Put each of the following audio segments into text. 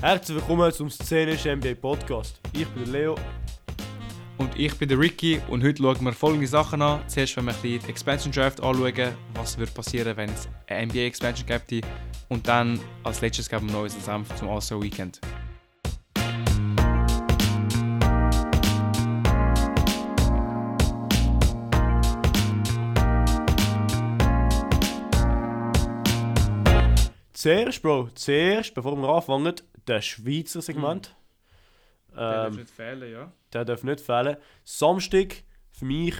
Herzlich willkommen zum Szenischen NBA Podcast. Ich bin der Leo. Und ich bin der Ricky und heute schauen wir folgende Sachen an. Zuerst werden wir ein die Expansion Draft anschauen, was wird passieren, wenn es eine NBA Expansion gibt. Und dann als letztes geben wir noch unseren Senf zum All-Star Weekend. Zuerst, Bro, zuerst, bevor wir anfangen, der Schweizer Segment. Der darf Ähm, nicht fehlen, ja. der darf nicht fehlen. Samstag für mich,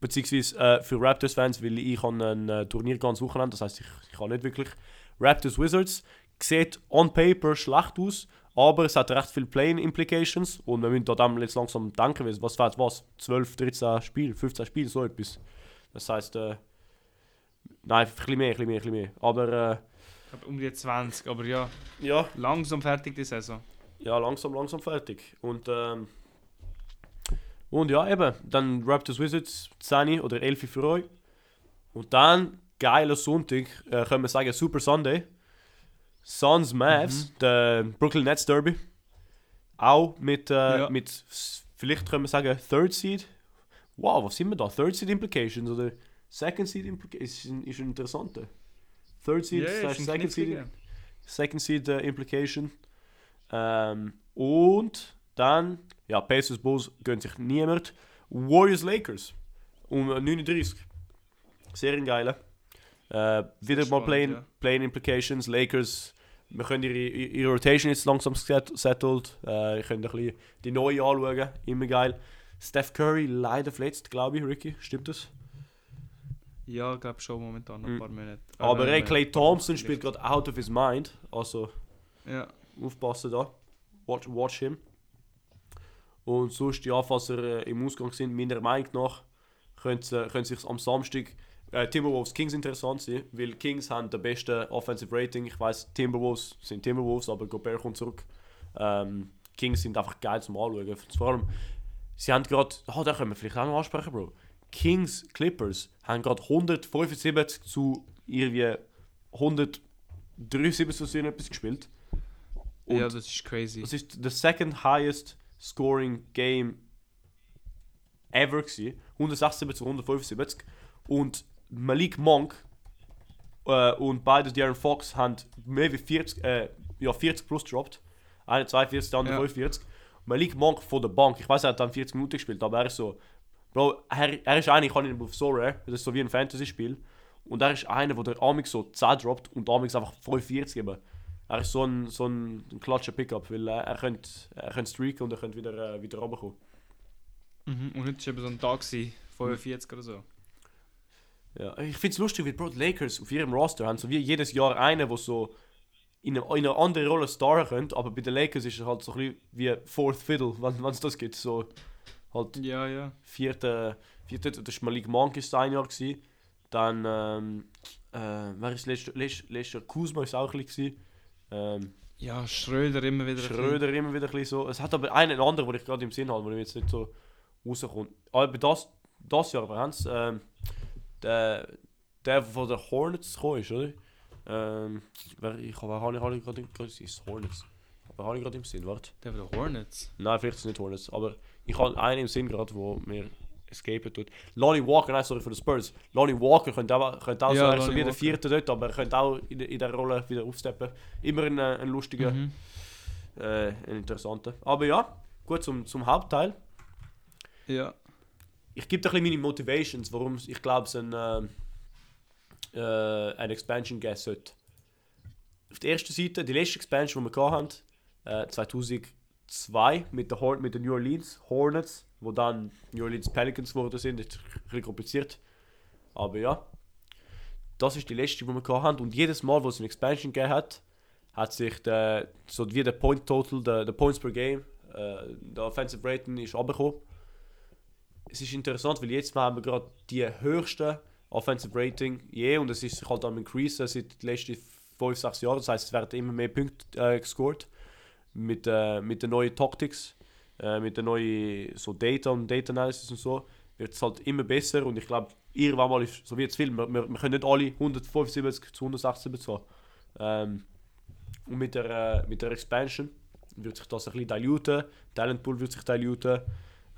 beziehungsweise äh, für Raptors-Fans, weil ich habe ein äh, Turnier ganz Wochenende, das heißt ich, ich kann nicht wirklich. Raptors Wizards sieht on paper schlecht aus, aber es hat recht viele Playing Implications und wir müssen da dann jetzt langsam denken, was fehlt was? 12, 13 Spiele, 15 Spiele, so etwas. Das heißt, äh, nein, ein bisschen mehr, ein bisschen mehr, ein bisschen mehr. Aber äh, glaube um die 20, aber ja, ja, langsam fertig die Saison. ja, langsam, langsam fertig. Und, ähm, und ja, eben, dann Raptors Wizards 10 oder 11 für euch. Und dann, geiler Sonntag, äh, können wir sagen Super Sunday. Suns Mavs, der Brooklyn Nets Derby. Auch mit, äh, Ja. mit, vielleicht können wir sagen, Third Seed. Wow, was sind wir da? Third Seed Implications oder Second Seed Implications? Ist, ist ein interessanter. Third Seed slash Second Seed. Second Seed äh, Implication. Ähm, und dann, ja, Pacers Bulls gönnt sich niemand. Warriors Lakers um äh, 39. Sehr ein geiler. Äh, wieder mal Playing, ja. Playing Implications. Lakers, wir können ihre, ihre Rotation jetzt langsam set- settled. Äh, ihr könnt ein bisschen die neue anschauen. Immer geil. Steph Curry leider verletzt, glaube ich, Ricky. Stimmt das? Ja, ich glaube schon momentan noch ein Mhm. paar Monate. Aber äh, Clay Thompson spielt gerade out of his mind. Also Ja, aufpassen da. Watch, watch him. Und sonst, ja, falls ihr äh, im Ausgang sind, meiner Meinung nach, können sie sich am Samstag äh, Timberwolves Kings interessant sein, weil Kings haben den besten Offensive Rating. Ich weiß, Timberwolves sind Timberwolves, aber Gobert kommt zurück. Ähm, Kings sind einfach geil zum Anschauen. Vor allem, sie haben gerade, ah, da können wir vielleicht auch noch ansprechen, Bro. Kings Clippers haben gerade 175 zu irgendwie 173 oder so etwas gespielt. Und ja, das ist crazy. das ist der second highest scoring game ever gewesen. 176 zu 175. Und Malik Monk äh, und beide Darren Fox haben mehr wie 40, äh, ja, 40 plus gedroppt. Einer 42, der andere Ja. 45. Malik Monk von der Bank, ich weiß, er hat dann 40 Minuten gespielt, aber er ist so, Bro, er, er ist einer, ich kann ihn auf so rare, das ist so wie ein Fantasy-Spiel. Und er ist einer, der der Amix so 10 droppt und Amix einfach 45 geben. Er ist so ein, so ein, ein klatscher Pickup, weil äh, er könnte er könnt streaken und er könnte wieder, äh, wieder runterkommen. Mhm. Und heute war eben so ein Tag, gewesen, 45 oder so. Ja, ich finde es lustig, wie Bro, die Lakers auf ihrem Roster haben so wie jedes Jahr einen, der so in eine, in eine andere Rolle starren könnte, aber bei den Lakers ist er halt so ein bisschen wie Fourth Fiddle, wenn es das gibt. So halt Ja, ja. vierte, vierte das war Malik Monk ist ein Jahr gewesen. Dann, ähm, äh, wer ist letztes- letztes Jahr? Kuzma ist auch ein bisschen. Ähm, Ja, Schröder immer wieder. ein. Schröder immer wieder ein bisschen so. Es hat aber einen anderen, den ich gerade im Sinn habe, der mir jetzt nicht so rauskommt. Aber das, das Jahr, wir haben es, ähm, der, der von der Hornets gekommen ist, oder? Ähm, wer, ich habe ich, ich gerade im gerade Hornets. Aber habe ich gerade im Sinn, warte. Der von den Hornets. Nein, vielleicht ist es nicht Hornets, aber ich habe einen im Sinn gerade, wo mir escapen tut. Lonnie Walker, nein, sorry für die Spurs. Lonnie Walker könnte auch, könnte auch Ja, so, er ist so wie der vierte dort, aber er könnte auch in, in der Rolle wieder aufsteppen. Immer ein, äh, ein lustiger, Mhm. äh, ein interessanter. Aber ja, gut zum, zum Hauptteil. Ja. Ich gebe dir ein bisschen meine Motivations, warum ich glaube, es ein, äh, äh, ein Expansion geben sollte. Auf der ersten Seite, die letzte Expansion, die wir hatten, äh, 2002 mit den, Horn mit den New Orleans Hornets, wo dann New Orleans Pelicans geworden sind, bisschen kompliziert. Aber ja, das ist die letzte, die wir hatten. Und jedes Mal, wo es eine Expansion gegeben hat, hat sich der, so wie der Point Total, der, der Points per Game, äh, der Offensive Rating ist runtergekommen. Es ist interessant, weil jetzt haben wir gerade die höchste Offensive Rating je und es ist sich halt am increasen seit den letzten 5, 6 Jahren. Das heißt, es werden immer mehr Punkte äh, gescored mit, äh, mit den neuen Tactics, äh, mit den neuen so Data und Data Analysis und so. wird es halt immer besser und ich glaube, irgendwann mal ist so wie jetzt viel, wir, wir, wir können nicht alle 175 zu 180 bezahlen. Ähm, und mit der, äh, mit der Expansion wird sich das ein bisschen diluten, Talentpool wird sich diluten.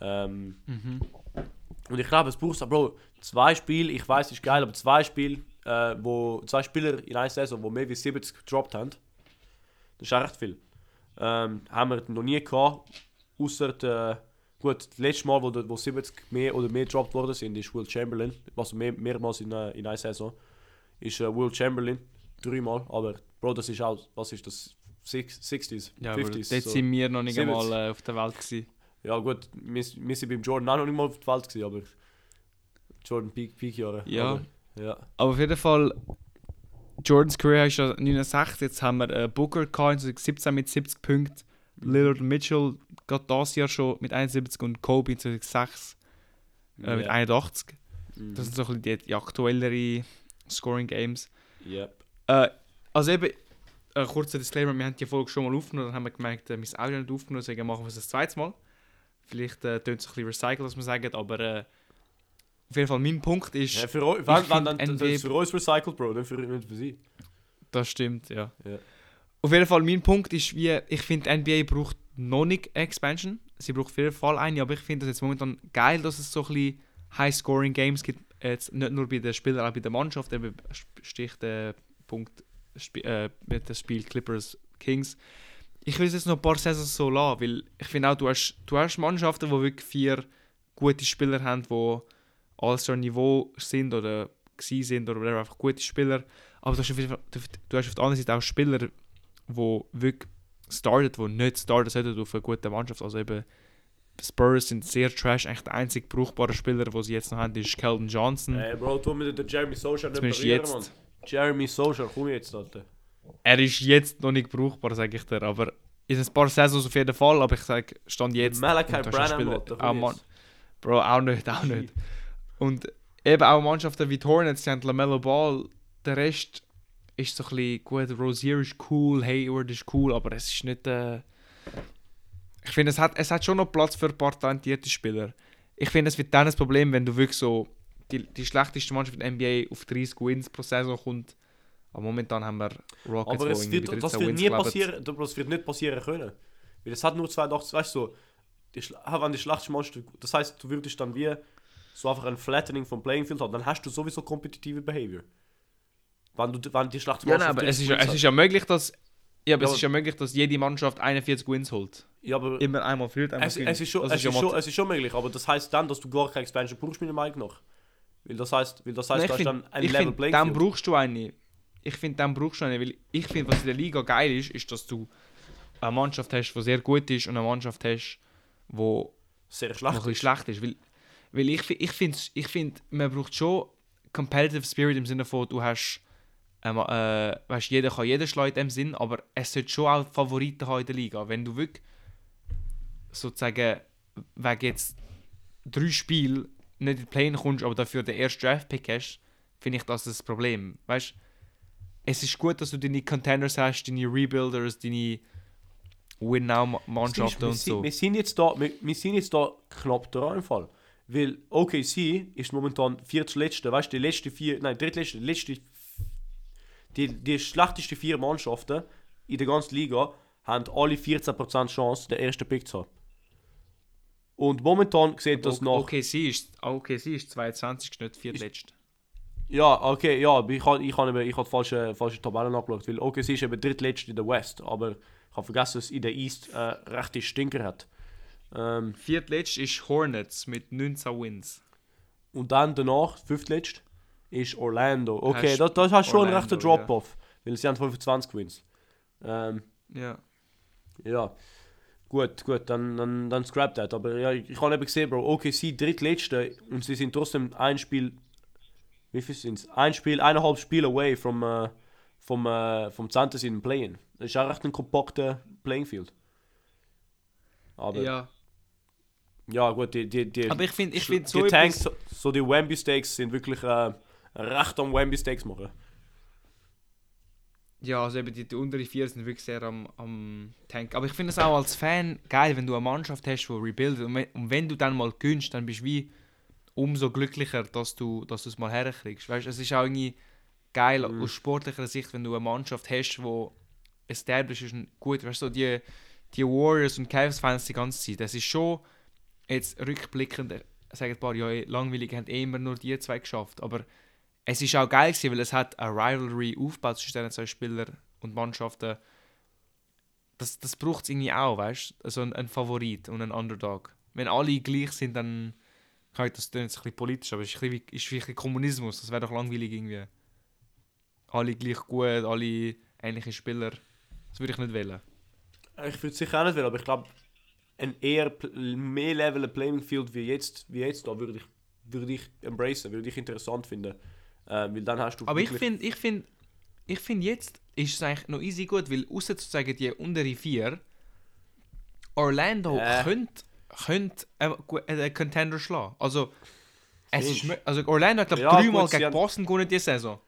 Ähm, Mhm. und ich glaube, es braucht Bro, zwei Spiele, ich weiß, ist geil, aber zwei Spiele, äh, wo zwei Spieler in einer Saison, wo mehr wie 70 gedroppt haben, das ist auch recht viel. Ähm, haben wir noch nie gehabt, außer gut, das letzte Mal, wo, wo 70 mehr oder mehr gedroppt worden sind, ist Will Chamberlain, also mehr, mehrmals in, äh, in einer Saison, ist äh, Will Chamberlain, dreimal, aber Bro, das ist auch, was ist das, Six, 60s, Ja, aber 50s. dort so. sind wir noch nicht 70. einmal äh, auf der Welt gewesen. Ja gut, wir, wir sind beim Jordan auch noch nicht mal auf der Welt gewesen, aber Jordan Peak, Peak Jahre. Ja. Aber, ja. Aber auf jeden Fall, Jordans Career ist ja 69, jetzt haben wir äh, Booker gehabt, 2017 mit 70 Punkten, Lillard Mitchell gerade das Jahr schon mit 71 und Kobe in 2006 äh, mit Ja. 81. Mhm. Das sind so ein bisschen die, die aktuelleren Scoring Games. Yep. Äh, also eben, äh, kurzer Disclaimer, wir haben die Folge schon mal aufgenommen, dann haben wir gemerkt, äh, wir sind auch nicht aufgenommen, deswegen machen wir es das zweite Mal. Vielleicht äh, tönt es ein bisschen recycelt, was wir sagen, aber äh, auf jeden Fall mein Punkt ist, Ja, für euch, wann find dann, das ist für uns recycelt, Bro, nicht für, nicht für sie. das stimmt, ja. Ja. Auf jeden Fall, mein Punkt ist, wie ich finde, NBA braucht noch nicht Expansion. Sie braucht auf jeden Fall eine, aber ich finde es jetzt momentan geil, dass es so ein bisschen High-Scoring-Games gibt. Jetzt nicht nur bei den Spielern, auch bei der Mannschaft. Eben Stich der Punkt Sp äh, mit dem Spiel Clippers Kings. Ich will es jetzt noch ein paar Saisons so lassen, weil ich finde auch, du hast, du hast Mannschaften, die wirklich vier gute Spieler haben, die All-Star-Niveau sind oder gewesen sind oder whatever, einfach gute Spieler. Aber du hast auf, du, hast auf der anderen Seite auch Spieler, die wirklich startet, die nicht starten sollten auf eine gute Mannschaft. Also eben Spurs sind sehr trash. Eigentlich der einzige brauchbare Spieler, den sie jetzt noch haben, ist Keldon Johnson. Ey, Bro, tu mir den Jeremy Socha nicht Zumindest jetzt. Mann. Jeremy Socha, komm jetzt, Alter. Er ist jetzt noch nicht brauchbar, sage ich dir. Aber in ein paar Saisons auf jeden Fall. Aber ich sage, stand jetzt. Malachi Branham, Alter, komm Mann, jetzt. Bro, auch nicht, auch nicht. Und eben auch Mannschaften wie die Hornets, die haben LaMelo Ball. Der Rest ist so ein bisschen gut. Rosier ist cool, Hayward ist cool, aber es ist nicht. Äh ich finde, es hat, es hat schon noch Platz für ein paar talentierte Spieler. Ich finde, es wird dann ein Problem, wenn du wirklich so die, die schlechteste Mannschaft in der NBA auf 30 Wins pro Saison kommt. Aber momentan haben wir Rockets, Aber es wird, das 13 wird nie passieren, das wird nicht passieren können. Weil es hat nur 82, weißt du, so, die, wenn die schlechteste Mannschaft, das heißt, du würdest dann wie so einfach ein Flattening vom Playing Field haben, dann hast du sowieso kompetitive Behavior. Wenn, du, wenn die schlechte Ja, nein, aber es 30 ist, ja, es hat. ist ja möglich, dass. Ja, aber Ja, es ist ja möglich, dass jede Mannschaft 41 Wins holt. Ja, aber Immer einmal verliert, einmal es, es, ist schon, es, ja ist schon, Mathe- es ist schon möglich, aber das heißt dann, dass du gar keine Expansion brauchst, meiner Meinung nach. Weil das heißt, weil das heißt Nein, du hast dann ein Level find, Playing dann Field. brauchst du eine. Ich finde, dann brauchst du eine, weil ich finde, was in der Liga geil ist, ist, dass du eine Mannschaft hast, die sehr gut ist und eine Mannschaft hast, die Sehr schlecht. bisschen schlecht ist. Weil, weil ich, ich finde, ich find, man braucht schon Competitive Spirit im Sinne von, du hast, ähm, äh, weißt, jeder kann jeden schlagen in dem Sinn, aber es sollte schon auch Favoriten haben in der Liga. Wenn du wirklich sozusagen wegen jetzt drei Spiele nicht in die Play kommst, aber dafür den ersten Draft-Pick hast, finde ich das das Problem. Weißt es ist gut, dass du deine Contenders hast, deine Rebuilders, deine Win-Now-Mannschaften und so. wir, sind jetzt da, wir, wir sind jetzt da knapp dran im Fall. Weil OKC ist momentan viertletzte, weißt du, die letzte vier, nein, drittletzte, die letzte, die, die schlechteste vier Mannschaften in der ganzen Liga haben alle 14% Chance, den ersten Pick zu haben. Und momentan sieht das nach. OKC ist, OKC ist 22, nicht viertletzt. Ja, okay, ja, ich habe ich hab ich hab falsche, falsche Tabellen angeschaut, weil OKC ist eben drittletzte in der West, aber ich habe vergessen, dass in der East äh, rechte Stinker hat. Ähm, Viertletzt ist Hornets mit 19 Wins. und dann danach, fünftletzt, ist Orlando. Okay, Hast das, das hat schon einen rechten Drop-Off, weil sie haben 25 Wins. Ähm, Ja. ja, gut, gut, dann, dann, dann scrap that. Aber ja, ich, habe eben gesehen, Bro, OKC drittletzte und sie sind trotzdem ein Spiel, wie viel sind es? Ein Spiel, eineinhalb Spiele away vom, äh, vom, äh, vom Center in Play-In. Das ist auch recht ein kompakter Playing Field. Aber ja, ja. gut, die, die, die, Aber ich finde, ich find die so Tanks, etwas, so, so die Wemby Steaks sind wirklich äh, recht am Wemby Steaks machen. Ja, also eben die, die unteren vier sind wirklich sehr am, am Tank. Aber ich finde es auch als Fan geil, wenn du eine Mannschaft hast, die rebuildet. Und wenn, und wenn du dann mal gönnst, dann bist du wie umso glücklicher, dass du dass du es mal herkriegst. Weißt, es ist auch irgendwie geil Mhm. aus sportlicher Sicht, wenn du eine Mannschaft hast, wo established ist und gut, weißt du, so die, die Warriors und Cavs-Fans die ganze Zeit, das ist schon jetzt rückblickend, äh, sagen ein paar, ja, langweilig haben eh immer nur die zwei geschafft, aber es ist auch geil gewesen, weil es hat eine Rivalry aufgebaut zwischen diesen zwei Spielern und Mannschaften. Das, das braucht es irgendwie auch, weißt du? Also ein, ein Favorit und ein Underdog. Wenn alle gleich sind, dann ich das klingt jetzt ein bisschen politisch, aber es ist, ein bisschen ist wie ein Kommunismus. Das wäre doch langweilig irgendwie. Alle gleich gut, alle ähnliche Spieler. Das würde ich nicht wählen. Ich würde es sicher auch nicht will, aber ich glaube, ein eher mehr Level Playing Field wie jetzt, wie jetzt da würde ich, würde ich embracen, würde ich interessant finden. Ähm, weil dann hast du Aber ich finde, ich finde, ich finde jetzt ist es eigentlich noch easy gut, weil außer sozusagen die untere vier, Orlando Äh. könnte könnte gu- einen Contender schlagen. Also, es ist, also Orlando hat glaube ich Ja, dreimal gegen Boston gewonnen diese Saison.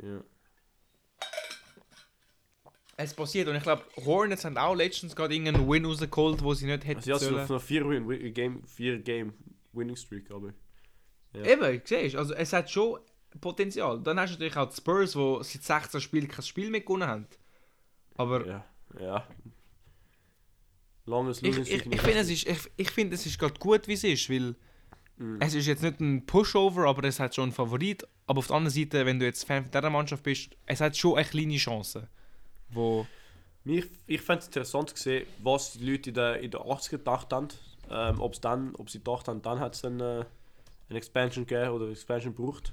Ja. Es passiert und ich glaube Hornets haben auch letztens gerade irgendeinen Win rausgeholt, wo sie nicht hätten Also sollen. noch vier Win, Win, Game, vier Game Winning Streak, aber ja. Eben, siehst also es hat schon Potenzial. Dann hast du natürlich auch die Spurs, die seit 16 Spielen kein Spiel mehr gewonnen haben. Aber ja, ja. Langes ich, ich, ich nicht finde, es ist, ich, ich finde, es ist gerade gut, wie es ist, weil Mhm. es ist jetzt nicht ein Pushover, aber es hat schon einen Favorit. Aber auf der anderen Seite, wenn du jetzt Fan von dieser Mannschaft bist, es hat schon eine kleine Chance. Wo, Mich, ich fände es interessant zu sehen, was die Leute in den in der 80er gedacht haben. Ähm, ob's dann, ob sie gedacht haben, dann hat es eine, äh, eine Expansion gegeben oder eine Expansion gebraucht.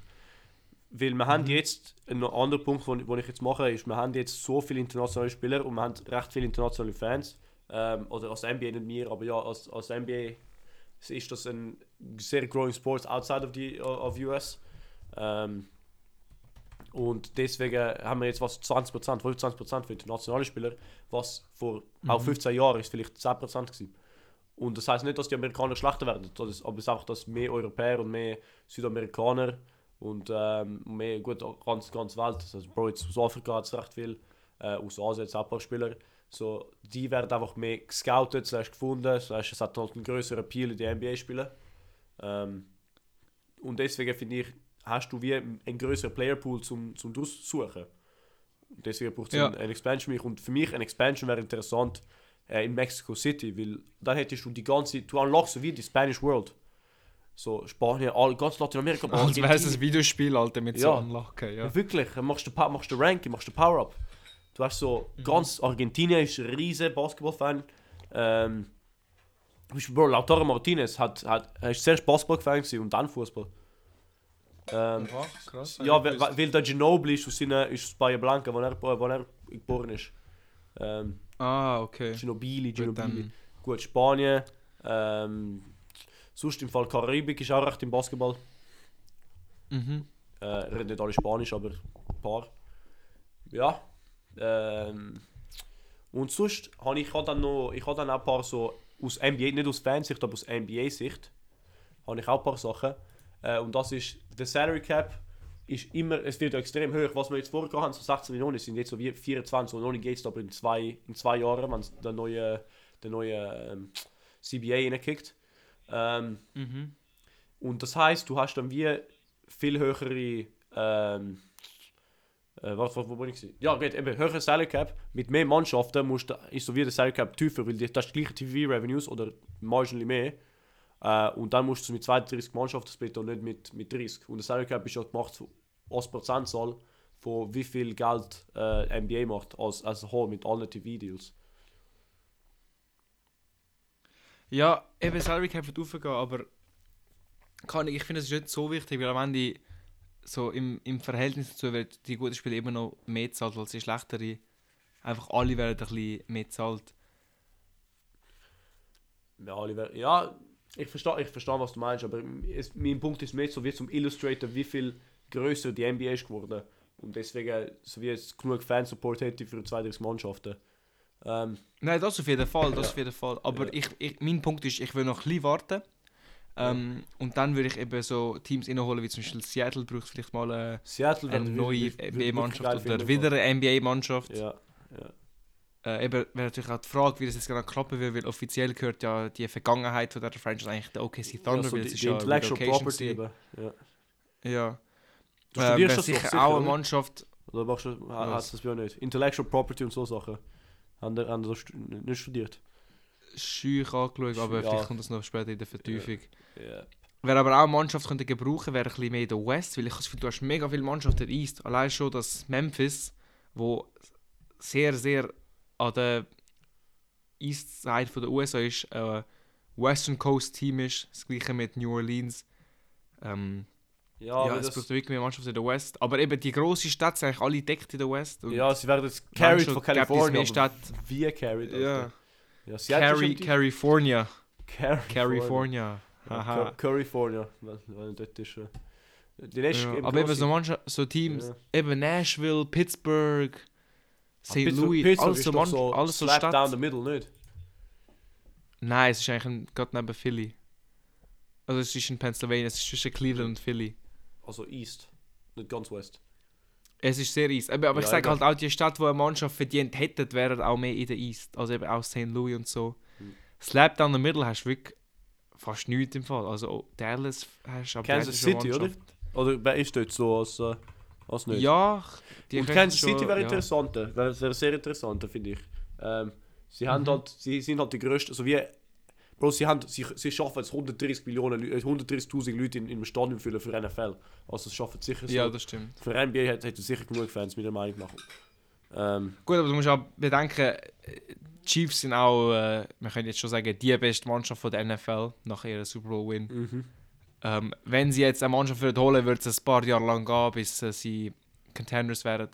Weil wir haben jetzt, ein anderer Punkt, den ich jetzt mache, ist, wir haben jetzt so viele internationale Spieler und wir haben recht viele internationale Fans. Ähm, oder als NBA nicht mehr, aber ja, als, als NBA ist das ein sehr growing Sport outside of, the, of US. Ähm, und deswegen haben wir jetzt was 20%, 25% für internationale Spieler, was vor auch 15 Jahren ist vielleicht 10% gewesen. Und das heißt nicht, dass die Amerikaner schlechter werden, das- aber es ist einfach, dass mehr Europäer und mehr Südamerikaner und ähm, mehr, gut, ganz, ganz Welt, also Bro, jetzt aus Afrika hat es recht viel, äh, aus Asien jetzt auch ein paar Spieler, so, die werden einfach mehr gescoutet, slash gefunden, slash es hat halt einen größeren Appeal in die NBA-Spielen. Ähm, und deswegen finde ich, hast du wie einen größeren Playerpool zum, zum. Und deswegen braucht es Ja. ein, ein Expansion für mich. Und für mich eine Expansion wäre interessant äh, in Mexico City, weil dann hättest du die ganze, du unlockst so wie die Spanish World. So Spanien, all, ganz Lateinamerika, als wäre es ein Videospiel, Alter, mit so Ja. Anlagen. Ja. Ja, wirklich, machst du, machst du Ranking, machst du Power-Up. Du hast so, ganz Argentinien ist ein riesen Basketball-Fan. Ähm, Bro, Lautaro Martinez hat, hat, ist zuerst Basketball-Fan gewesen und dann Fußball. Ähm, krass. ja, weil, weil der Ginobili ist aus, seiner, ist aus Bahia Blanca, wo er, wo er geboren ist. Ähm, Ah, okay. Ginobili, Gut, Ginobili. dann- Gut, Spanien. Ähm, sonst im Fall Karibik ist auch recht im Basketball. Mhm. Äh, reden nicht alle Spanisch, aber ein paar. Ja. Ähm, und sonst habe ich, habe dann noch, ich habe dann auch ein paar so aus NBA, nicht aus Fansicht, aber aus NBA-Sicht, habe ich auch ein paar Sachen. Äh, und das ist, der Salary Cap ist immer, es wird extrem hoch. Was wir jetzt vorher haben, so 16 Millionen, sind jetzt so wie 24 und noch nicht geht es aber in zwei, in zwei Jahren, wenn der neue, der neue ähm, CBA reinkickt. Ähm, Mhm. und das heißt, du hast dann wie viel höhere. Ähm, äh, was, wo, wo bin ich? Ja, gut, eben höhere Salary Cap. Mit mehr Mannschaften musst ist so wie der Salary Cap tiefer, weil das ist die gleiche TV-Revenues oder marginally mehr. Äh, und dann musst du mit 32 Mannschaften splitten und nicht mit, mit 30. Und der Salary Cap ist ja gemacht als Prozentzahl von wie viel Geld äh, NBA macht als, als mit allen TV-Deals. Ja, eben Salary Cap wird aufgehen, aber kann ich, ich finde, es ist nicht so wichtig, weil am Ende so im, im Verhältnis dazu wird die guten Spieler immer noch mehr zahlt als die schlechtere. Einfach alle werden ein bisschen mehr zahlt. Ja, Oliver, ja, ich verstehe, ich verstehe, was du meinst, aber es, mein Punkt ist mehr so wie zum Illustrator, wie viel größer die NBA ist geworden. Und deswegen, so wie es genug Fansupport hätte für 32 Mannschaften. Ähm, Nein, das auf jeden Fall, das Ja. auf jeden Fall. Aber Ja. ich, ich, mein Punkt ist, ich will noch ein bisschen warten. Ähm, Und dann würde ich eben so Teams reinholen, wie zum Beispiel Seattle braucht vielleicht mal eine, Seattle eine würde- neue NBA-Mannschaft oder wieder eine NBA-Mannschaft. Ja, ja. Äh, eben wäre natürlich auch die Frage, wie das jetzt genau klappen will, weil offiziell gehört ja die Vergangenheit von der Franchise eigentlich der OKC Thunder, ja, so weil es ist die ja Intellectual Property. Ja. Ja. Du Ähm, studierst das sicher sicher, auch eine? Mannschaft, Oder machst du, hast du das ja nicht? Intellectual Property und so Sachen. Haben die, haben die nicht studiert? schüch angeschaut, aber Ja. vielleicht kommt das noch später in der Vertiefung. Ja. Wer aber auch eine Mannschaft könnte gebrauchen, wäre ein bisschen mehr der West, weil ich das Gefühl, du hast mega viele Mannschaften in East. Allein schon das Memphis, wo sehr, sehr an der East Side von der USA ist, äh, Western Coast Team ist, das gleiche mit New Orleans. Ähm, Ja, ja, es das, braucht wirklich mehr Mannschaften in der West. Aber eben die grossen Städte sind eigentlich alle deckt in der West. Ja, sie werden jetzt carried von Kalifornien. Städte. Wie carried? Ja. Alter. ja ist Cari California. California. California. Ja, Haha. Weil dort ist. Äh, die nächste Ja, aber eben grosse- so, Mannschaft, so Teams, Ja. eben Nashville, Pittsburgh, St. Louis, Pittsburgh alles so, Mann, alles so slap down Stadt. the middle, nicht? Nein, es ist eigentlich ein- gerade neben Philly. Also es ist in Pennsylvania, es ist zwischen Cleveland und Philly. Also East, nicht ganz West. Es ist sehr east. Aber, aber ich Ja, sage eben. halt auch, die Stadt, die eine Mannschaft verdient hätte, wäre auch mehr in der East. Also eben auch St. Louis und so. Mhm. Slap down the middle hast du wirklich fast nichts im Fall. Also oh, Dallas hast du aber Kansas City, oder? Mannschaft. Oder wer ist dort so als, äh, als nicht? Ja, die Und Kansas City wäre interessanter, wäre wäre sehr interessanter, finde ich. Ähm, sie haben Mhm. halt, sie sind halt die größten, also wie, Bro, sie, haben, sie, sie schaffen jetzt 130 Millionen, Leu- äh, 130.000 Leute in, in einem Stadion füllen für NFL. Also das schaffen sie sicher so. Ja, das stimmt. für NBA hat er sicher genug Fans, meiner Meinung nach. Ähm, Gut, aber du musst auch bedenken, äh, die Chiefs sind auch, äh, man könnte jetzt schon sagen, die beste Mannschaft von der NFL nach ihrem Super Bowl Win. mhm. Ähm, wenn sie jetzt eine Mannschaft würden holen, würde es ein paar Jahre lang gehen, bis äh, sie Contenders werden.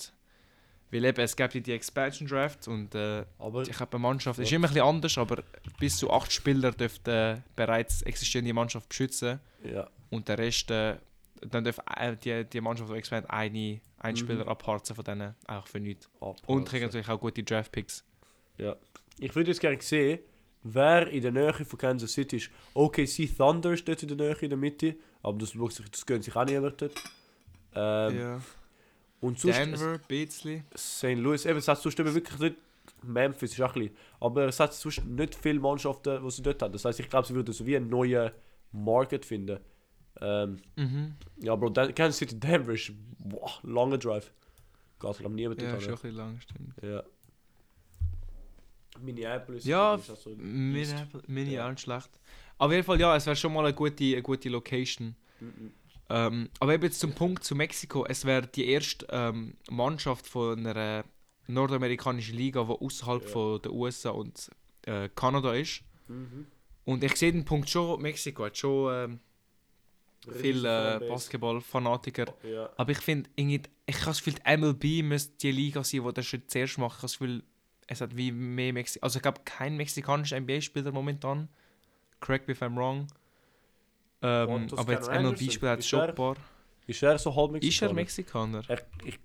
Weil eben, es gibt ja die Expansion Draft und äh, ich glaube, eine Mannschaft ist immer ein bisschen anders, aber bis zu acht Spieler dürften äh, bereits existierende Mannschaft beschützen ja, und der Rest, äh, dann darf äh, die, die Mannschaft, die expandiert, eine, einen Mhm. Spieler abharzen von denen, auch für nichts. abhalten. Und kriegen natürlich auch gute Draft Picks. Ich würde jetzt gerne sehen, wer in der Nähe von Kansas City ist. OKC Thunder ist dort in der Nähe, in der Mitte. Aber das, schaut sich, das gönnt sich auch niemand dort. Ähm, ja. Und sonst Denver, Beasley. St. Louis, eben, es hat sonst eben wirklich nicht. Memphis ist auch ein bisschen. Aber es hat sonst nicht viele Mannschaften, die sie dort haben. Das heißt, ich glaube, sie würden so wie einen neuen Market finden. Ähm, Mhm. ja, Bro, Dan Kansas City Denver ist boah, langer Drive. Geht glaube niemand Ja, dort schon ein bisschen lang, stimmt. Ja. Minneapolis Ja, ist auch so Minneapolis, nicht schlecht. Auf jeden Fall, ja, es wäre schon mal eine gute, eine gute Location. Mhm. Ähm, aber eben jetzt zum Punkt zu Mexiko. Es wäre die erste ähm, Mannschaft von einer nordamerikanischen Liga, die außerhalb Ja. von der USA und äh, Kanada ist. Mhm. Und ich sehe den Punkt schon, Mexiko hat schon ähm, viele äh. Basketball-Fanatiker. Ja. Aber ich finde, ich habe das Gefühl, die MLB müsste die Liga sein, die das schon zuerst macht. Ich habe das Gefühl, es hat wie mehr Mexi Also ich glaube, kein mexikanischer NBA-Spieler momentan. Correct me if I'm wrong. Ähm, aber jetzt MLB-Spieler hat schon ist ein paar. Ist er so halb Ist er Mexikaner? Mexikaner? Er, ich,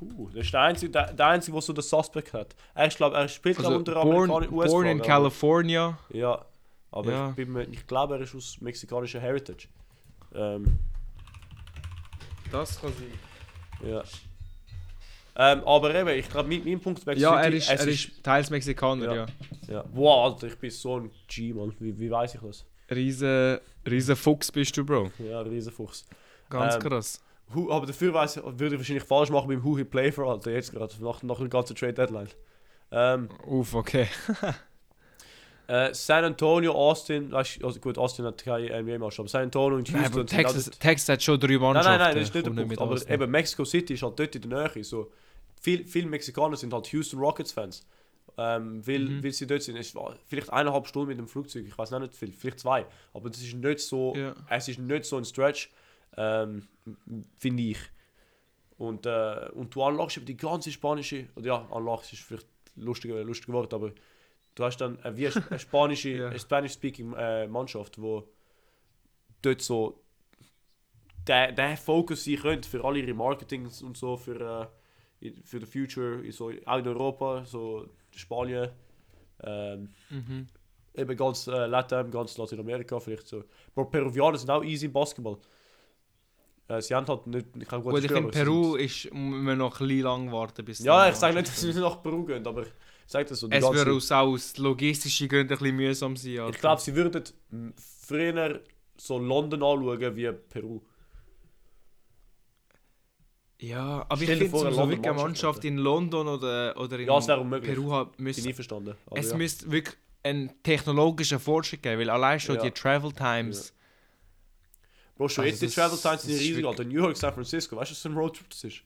uh, das ist der Einzige, der, der Einzige, der so den Suspect hat. Er, ist, glaub, er spielt Also unter Amerikaner born in California. Ja, aber Ja. Ich, bin ich glaube, er ist aus mexikanischer Heritage. Ähm, Das kann sein. ja. Ähm, aber eben, ich glaube, mein, mein Punkt Ja, er ist, er ist teils Mexikaner, Ja. ja. Ja. Wow, Alter, ich bin so ein G, Mann. Wie, wie weiß ich das? Riese, riese Fuchs bist du, Bro. Ja, Riesenfuchs. Ganz Ähm, krass. Who, aber dafür weiss, ich- würde ich wahrscheinlich falsch machen beim Who He Play for, Alter, jetzt gerade, nach, nach der ganzen Trade Deadline. Ähm, Uff, okay. äh, San Antonio, Austin, also gut, Austin hat keine NBA-Mannschaft, San Antonio und Nein, Houston sind auch Texas, dort- Texas hat schon drei Nein, Mannschaften. nein, nein, das ist nicht der Punkt. Aber Austin. eben, Mexico City ist halt dort in der Nähe. So. Viel, viele Mexikaner sind halt Houston Rockets-Fans. Ähm, weil, Mhm. weil sie dort sind. Es war vielleicht eineinhalb Stunden mit dem Flugzeug, ich weiß nicht viel, vielleicht zwei. Aber das ist nicht so, Ja. es ist nicht so ein Stretch, ähm, finde ich. Und, äh, und du anlachst über die ganze spanische, oder ja, anlachst ist vielleicht lustiger, lustiger Wort, aber du hast dann äh, wie eine, spanische, eine Spanish-speaking äh, Mannschaft, wo dort so der, der Fokus sein könnte für alle ihre Marketings und so, für, äh, in- für the future, in so, auch in Europa, so Spanien, ähm, Mhm. eben ganz äh, Latin, ganz Lateinamerika vielleicht so. Aber Peruvianer sind auch easy im Basketball. Äh, sie haben halt nicht, ich kann Gut, ich finde, aber sie Peru ist, muss man noch ein bisschen lang warten, bis Ja, ich sage nicht, dass sie nach Peru gehen, aber Sag das so. Es ganze- würde aus, aus logistischen Gründen ein bisschen mühsam sein. Alter. Ich glaube, sie würden früher so London anschauen wie Peru. Ja, aber Stell ich finde vor, eine so wirklich eine Mannschaft in London oder, oder in Ja. Peru hat, Bin müsste, nie verstanden. aber es ja. müsste wirklich einen technologischen Fortschritt geben, weil allein schon Ja. die Travel Times. Bro, schon Also jetzt die Travel Times sind riesig, Alter. New York, San Francisco. Weißt du, was für ein Roadtrip das ist?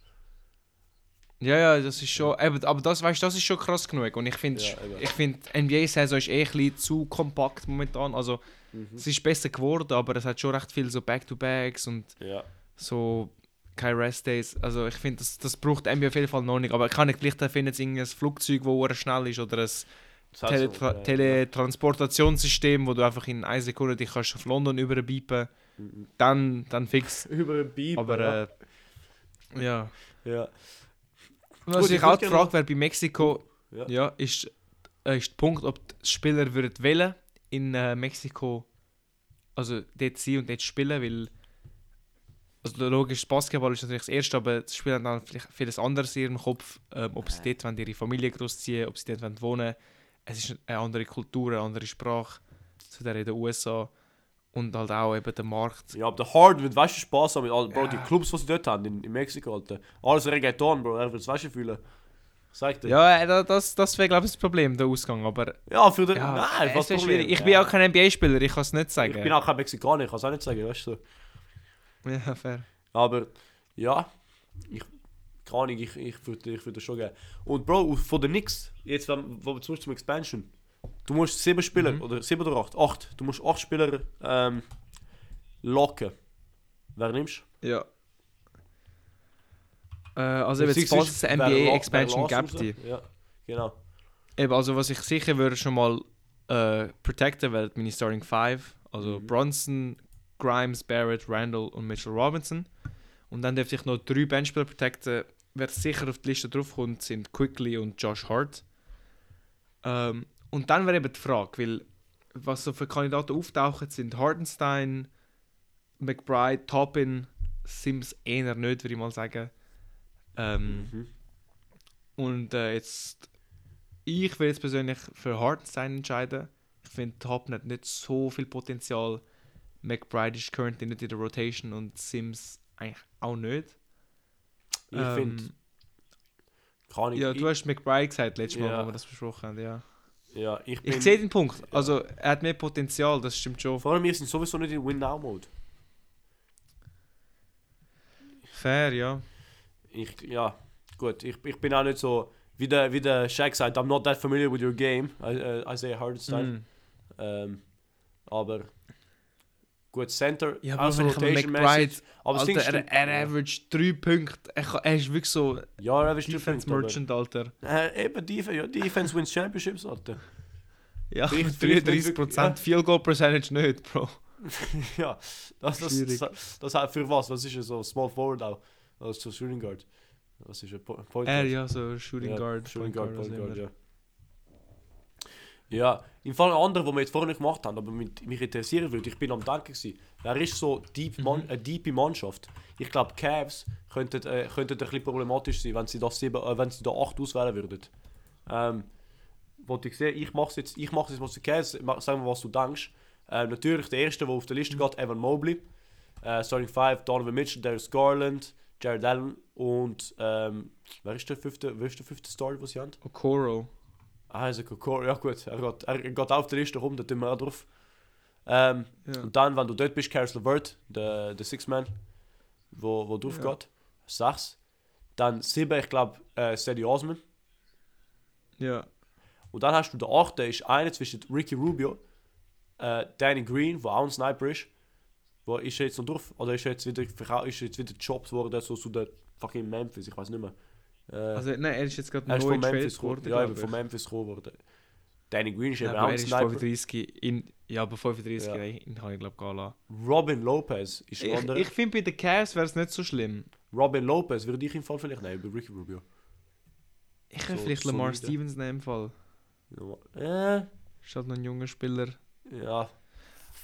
Ja, ja, das ist schon. Eben, aber das, weißt, das ist schon krass genug. Und ich finde, Ja, ich finde, NBA-Saison ist eh ein bisschen zu kompakt momentan. Also, Mhm. es ist besser geworden, aber es hat schon recht viel so Back-to-Backs und Ja. so keine Rest-Days. Also, ich finde, das, das braucht NBA auf jeden Fall noch nicht. Aber ich kann nicht, vielleicht findet es irgendein Flugzeug, das schnell ist oder ein Teletra so, ja, Teletransportationssystem, wo du einfach in einer Sekunde dich kannst auf London überbieten Mhm. dann, dann fix. ja. Über ein Beep. Aber äh, ja. ja. Was Gut, ich ich auch Frage wäre bei Mexiko, Ja. ja. ist, äh, ist der Punkt, ob die Spieler würden wählen in äh, Mexiko, also dort sein und dort spielen, weil also logisch, Basketball ist natürlich das Erste, aber das Spiel hat dann vielleicht vieles anderes in ihrem Kopf, ähm, ob sie dort wollen, ihre Familie großziehen, ob sie dort wollen wohnen. Es ist eine andere Kultur, eine andere Sprache, zu der in den USA und halt auch eben der Markt. Ja, aber der Hard wird, weißt du, Spaß haben mit all, Bro, Ja. die Clubs, die sie dort haben, in, in Mexiko, Alter. Alles Reggaeton, Bro, er wird es, weißt du, fühlen. Sag dir. Ja, äh, da- das, das wäre glaube ich das Problem, der Ausgang, aber Ja, für den. ja, nein, was Problem? schwierig. Ich ja. bin auch kein NBA-Spieler, ich kann es nicht sagen. Ich bin auch kein Mexikaner, ich kann es auch nicht sagen, weißt du. Ja, fair. Aber ja, ich keine Ahnung, ich, ich würde ich würd das schon geben. Und Bro, von den Knicks, jetzt wo wir zum zum Expansion, du musst sieben Spieler, Mhm. oder sieben oder acht, acht, du musst acht Spieler ähm, locken. Wer nimmst Ja. Äh, also Six falls ist- es eine NBA-Expansion gibt, die- Ja, genau. eben, also was ich sicher würde schon mal äh, protecten, wäre meine Starting Five. Also Mhm. Bronson, Grimes, Barrett, Randall und Mitchell Robinson. Und dann dürfte ich noch drei Benchspieler protecten. Wer sicher auf die Liste draufkommt, sind Quickly und Josh Hart. Ähm, und dann wäre eben die Frage, weil was so für Kandidaten auftauchen, sind Hardenstein, McBride, Toppin, Sims eher nicht, würde ich mal sagen. Ähm, Mhm. und äh, jetzt, ich will jetzt persönlich für Hartenstein entscheiden. Ich finde, Toppin hat nicht so viel Potenzial. McBride ist currently nicht in der Rotation und Sims eigentlich auch nicht. Ich Ähm, finde. Ja, du hast McBride gesagt letztes Mal, Ja. wo wir das besprochen haben, ja. Ja, ich bin. Ich sehe den Punkt. Also, er hat mehr Potenzial, das stimmt schon. vor allem, wir sind sowieso nicht in Win-Now-Mode. Fair, ja. Ich, ja, gut, ich, ich bin auch nicht so, wie der, wie der Shaq sagt, I'm not that familiar with your game, I, uh, Isaiah Hardenstein. Mm. Ähm, aber gut, Center, Ja, aber so wenn ich aber rotation-mäßig. McBride, Aber Alter, er, er average 3 Punkte. Er, er ist wirklich so Ja, er ist Defense Defense Merchant, Alter. Äh, eben, Defense, ja, Defense wins Championships, Alter. Ja, Vielleicht- vielleicht nicht 33% wirklich, ja. Field Goal Percentage nicht, Bro. ja, das, das, Schwierig. das, das, für was? Was ist so? Small Forward auch? Also so Shooting Guard. Was ist? Po- Point Er Guard? ja, so Shooting Ja, Guard, Shooting Point Guard, Guard, Point Guard, ja. Ja, im Fall ein anderer, den wir jetzt vorher nicht gemacht haben, aber mit, mich interessieren würde, ich bin am Denken gewesen, wer ist so deep Mhm. Man, eine deepe Mannschaft? Ich glaube, Cavs könnten, äh, könnten ein bisschen problematisch sein, wenn sie da, sieben, äh, wenn sie da acht auswählen würden. Ähm, wollte ich sehen, ich mache es jetzt, ich mache jetzt mal zu Cavs, sag mal, was du denkst. Ähm, natürlich der erste, der auf der Mhm. Liste geht, Evan Mobley. Äh, Starting 5, Donovan Mitchell, Darius Garland, Jared Allen und ähm, wer ist der fünfte, wer ist der fünfte Star, den sie haben? Okoro. Ah, Isaac Okoro, ja gut, er geht, er geht auf der Liste rum, da tun wir auch drauf. Ähm, Ja. Und dann, wenn du dort bist, Caris LeVert, der, der Six-Man, wo, wo drauf Ja. geht, sechs. Dann sieben, ich glaube, äh, Sadie Osman. Ja. Und dann hast du den achten, ist einer zwischen Ricky Rubio, äh, Danny Green, der auch ein Sniper ist. Wo ist er jetzt noch drauf? Oder ist er jetzt wieder, ist er jetzt wieder gejobbt worden, so zu der fucking Memphis, ich weiß nicht mehr. Äh, Also, nein, er ist jetzt gerade er neu von in Memphis geworden, Ja, eben von ich. Memphis gekommen worden. Danny Green ist Ja, eben auch er ein ist Sniper. 35. In, ja, aber 35 Ja. ja. ihn habe ich glaube gehen lassen. Robin Lopez ist Ich, anderer. ich finde, bei den Cavs wäre es nicht so schlimm. Robin Lopez würde ich im Fall vielleicht nehmen, bei Ricky Rubio. Ich So vielleicht Lamar solide. Stevens nehmen im Fall. Äh, Ist halt noch ein junger Spieler. ja.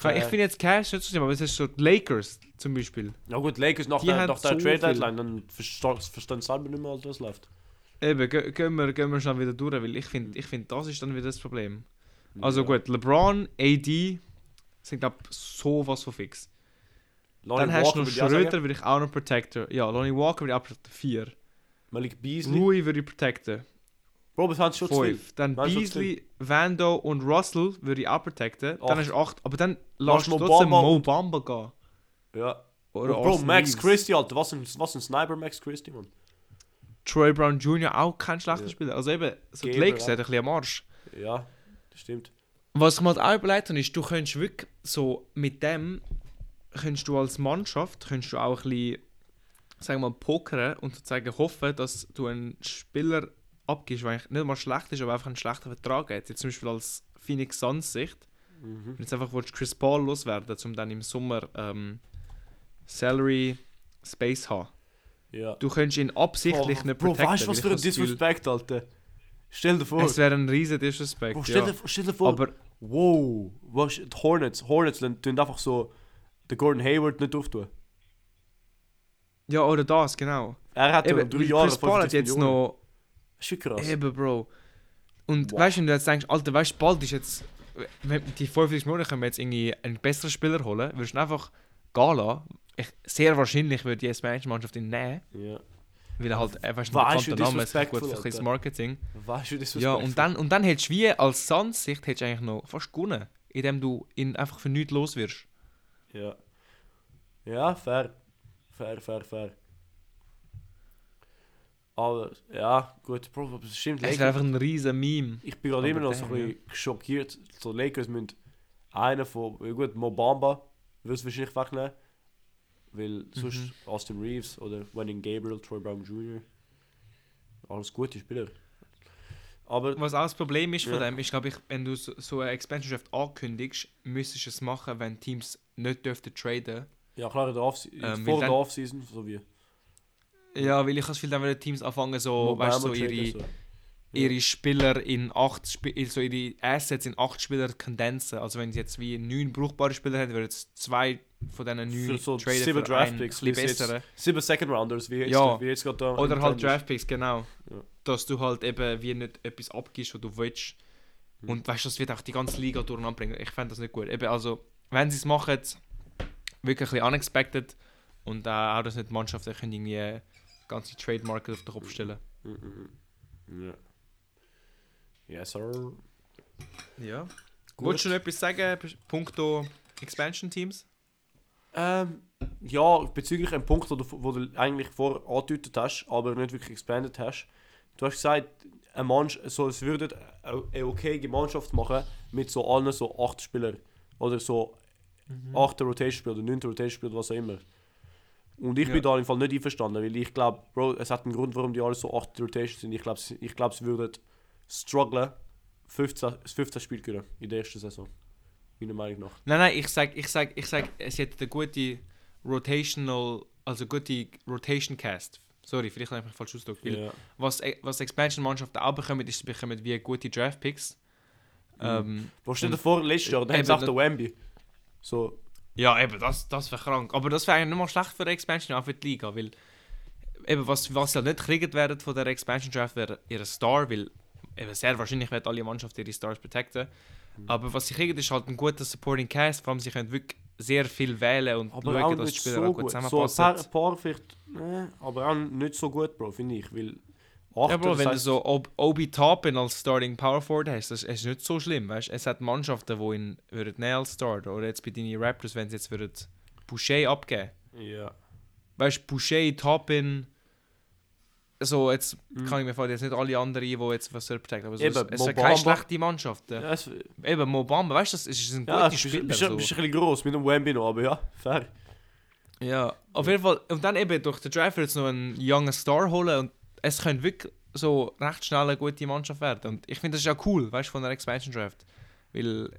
Ich Äh, finde jetzt so schlimm, aber es ist so die Lakers zum Beispiel. Ja gut, Lakers nach Die der, nach der so Trade Deadline, dann verstehen selber nicht mehr, was läuft. Eben, geh- gehen wir, gehen wir schnell wieder durch, weil ich finde, ich find, das ist dann wieder das Problem. Also Ja. gut, LeBron, AD sind glaube so was von fix. Lonnie dann hast Walker du noch ich. Schröder, würde ich auch noch protecten. Ja, Lonnie Walker würde ich auch protecten. 4. Malik Beasley. Louis würde ich protecten. Bro, das haben sie schon. 5. Dann schon Beasley, Vando und Russell würde ich auch protecten. Dann Acht. hast du 8. Aber dann Lass du trotzdem Mo Bamba gehen. Ja. Oder Bro, Max. Christie, Alter. Was ein, was ein Sniper Max Christie, Mann. Troy Brown Jr. auch kein schlechter Ja. Spieler. Also eben, so die Gabriel Lakers hat ein bisschen am Arsch. Ja, das stimmt. Was ich mir halt auch überlegt habe, ist, du könntest wirklich so mit dem, könntest du als Mannschaft, könntest du auch ein bisschen, sagen wir mal, pokern und sozusagen hoffen, dass du einen Spieler abgibst, der eigentlich nicht mal schlecht ist, aber einfach einen schlechten Vertrag hat. Jetzt zum Beispiel als Phoenix Suns Sicht. Mhm. Wenn jetzt einfach willst, Chris Paul loswerden, um dann im Sommer ähm, Salary Space zu haben. Ja. Du könntest ihn absichtlich Oh, nicht Bro, protecten. weißt du, was weil für ein Gefühl, Disrespect, Alter? Stell dir vor. Es wäre ein riesen Disrespect. Bro, stell, ja. dir, stell dir vor. Aber wow. Was, die Hornets. Hornets tun einfach so den Gordon Hayward nicht auftun. ja, oder das, genau. Er hat ja Eben, drei weil Jahre Chris Paul hat 50 jetzt Millionen. noch. Das ist schon krass. Eben, Bro. Und Wow. weißt du, wenn du jetzt denkst, Alter, weißt du, bald ist jetzt. Wenn die 45 Millionen können wir jetzt irgendwie einen besseren Spieler holen, würdest du einfach gehen lassen. Ich, sehr wahrscheinlich würde die Expansion-Mannschaft ihn nehmen, Ja. weil er halt, äh, du, ein bekannter Name ist, gut für das. Marketing. Weißt du, das Ja, und dann, und dann hättest du wie als Suns-Sicht hättest eigentlich noch fast gewonnen, indem du ihn einfach für nichts los wirst. Ja. Ja, fair. Fair, fair, fair. Aber, ja, gut, Bro, es stimmt. Es wäre einfach ein riesen Meme. Ich bin gerade immer noch so ein bisschen schockiert. So Lakers müssen einen von, ja gut, Mobamba wird es wahrscheinlich wegnehmen. Weil sonst Mhm. Austin Reeves oder Wenning Gabriel, Troy Brown Jr. Alles gute Spieler. Aber Was auch das Problem ist von Ja. dem, ist, glaube ich, wenn du so, so eine Expansion Draft ankündigst, müsstest du es machen, wenn Teams nicht dürften traden. ja klar, in der Off Ähm, vor der Offseason, so wie Ja, weil ich habe Gefühl, dann werden Teams anfangen, so, weißt, so ihre, so. ihre Spieler in acht Sp so ihre Assets in acht Spieler kondensen. Also wenn sie jetzt wie neun brauchbare Spieler hätten, würden jetzt zwei von diesen neun Für so traden sieben Draftpicks, jetzt- besseren. Sieben Second Rounders, wie jetzt, Ja. wie jetzt gerade da. Oder halt. Draftpicks, genau. Ja. Dass du halt eben wie nicht etwas abgibst, was du willst. Mhm. Und weißt du, das wird auch die ganze Liga durcheinander bringen. Ich fände das nicht gut. Eben, also, wenn sie es machen, wirklich ein bisschen unexpected und äh, auch, dass nicht die Mannschaften können irgendwie ganze Trade Market auf den Kopf stellen. Mhm, mhm. Ja. Yes, sir. Ja. Gut. Wolltest du noch etwas sagen, punkto Expansion Teams? Ähm, ja, bezüglich einem Punkt, wo du, wo du eigentlich vor angedeutet hast, aber nicht wirklich expanded hast. Du hast gesagt, eine Mannschaft, so, es würde eine okay Mannschaft machen mit so allen so acht Spielern. Oder so Mhm. acht Rotation-Spieler oder neun Rotation-Spieler, was auch immer. Und ich Ja. bin da im Fall nicht einverstanden, weil ich glaube, Bro, es hat einen Grund, warum die alle so acht Rotations sind. Ich glaube, ich glaub, sie würden strugglen, 15, das 15 Spiel gewinnen in der ersten Saison. Meiner Meinung nach. Nein, nein, ich sag, ich sag, ich sag, es hat eine gute Rotational, also gute Rotation Cast. Sorry, vielleicht habe ich mich falsch ausgedrückt. Ja. Was, was Expansion-Mannschaften auch bekommen, ist, sie bekommen wie gute Draft-Picks. Mhm. Ähm, Bro, stell dir Und- vor, letztes Jahr, da haben sie auch den Wemby. So, ja, eben, das, das wäre krank. Aber das wäre eigentlich nicht mal schlecht für die Expansion, auch für die Liga, weil eben, was, was sie halt nicht kriegen werden von der Expansion Draft, wäre ihre Star, weil eben sehr wahrscheinlich werden alle Mannschaften ihre Stars protecten. Mhm. Aber was sie kriegen, ist halt ein guter Supporting Cast, vor allem sie können wirklich sehr viel wählen und aber schauen, dass die Spieler so auch gut gut. So ein zusammenpassen. paar, paar vielleicht, äh, aber auch nicht so gut, Bro, finde ich. Weil Ja, Achter, Bro, wenn heisst- du so Ob Obi Toppin als Starting Power Forward hast, das ist nicht so schlimm, weißt? Es hat Mannschaften, die ihn würden nehmen als Starter oder jetzt bei deinen Raptors, wenn sie jetzt würden Boucher abgeben. Ja. Weißt, Boucher, Toppin, so jetzt Mhm. kann ich mir vorstellen, jetzt nicht alle anderen, die jetzt was soll protecten, aber so, Eben, es, es sind keine schlechte Mannschaften. Ja, es, Eben Mobamba, weißt du, das ist ein ja guter bist, Spieler. bist, so. bist ein bisschen gross mit dem Wemby noch, aber ja, fair. Ja, auf jeden Fall. Und dann eben durch den Draft jetzt noch einen jungen Star holen und es könnte wirklich so recht schnell eine gute Mannschaft werden. Und ich finde das ist auch cool, weißt du, von der Expansion Draft. Weil,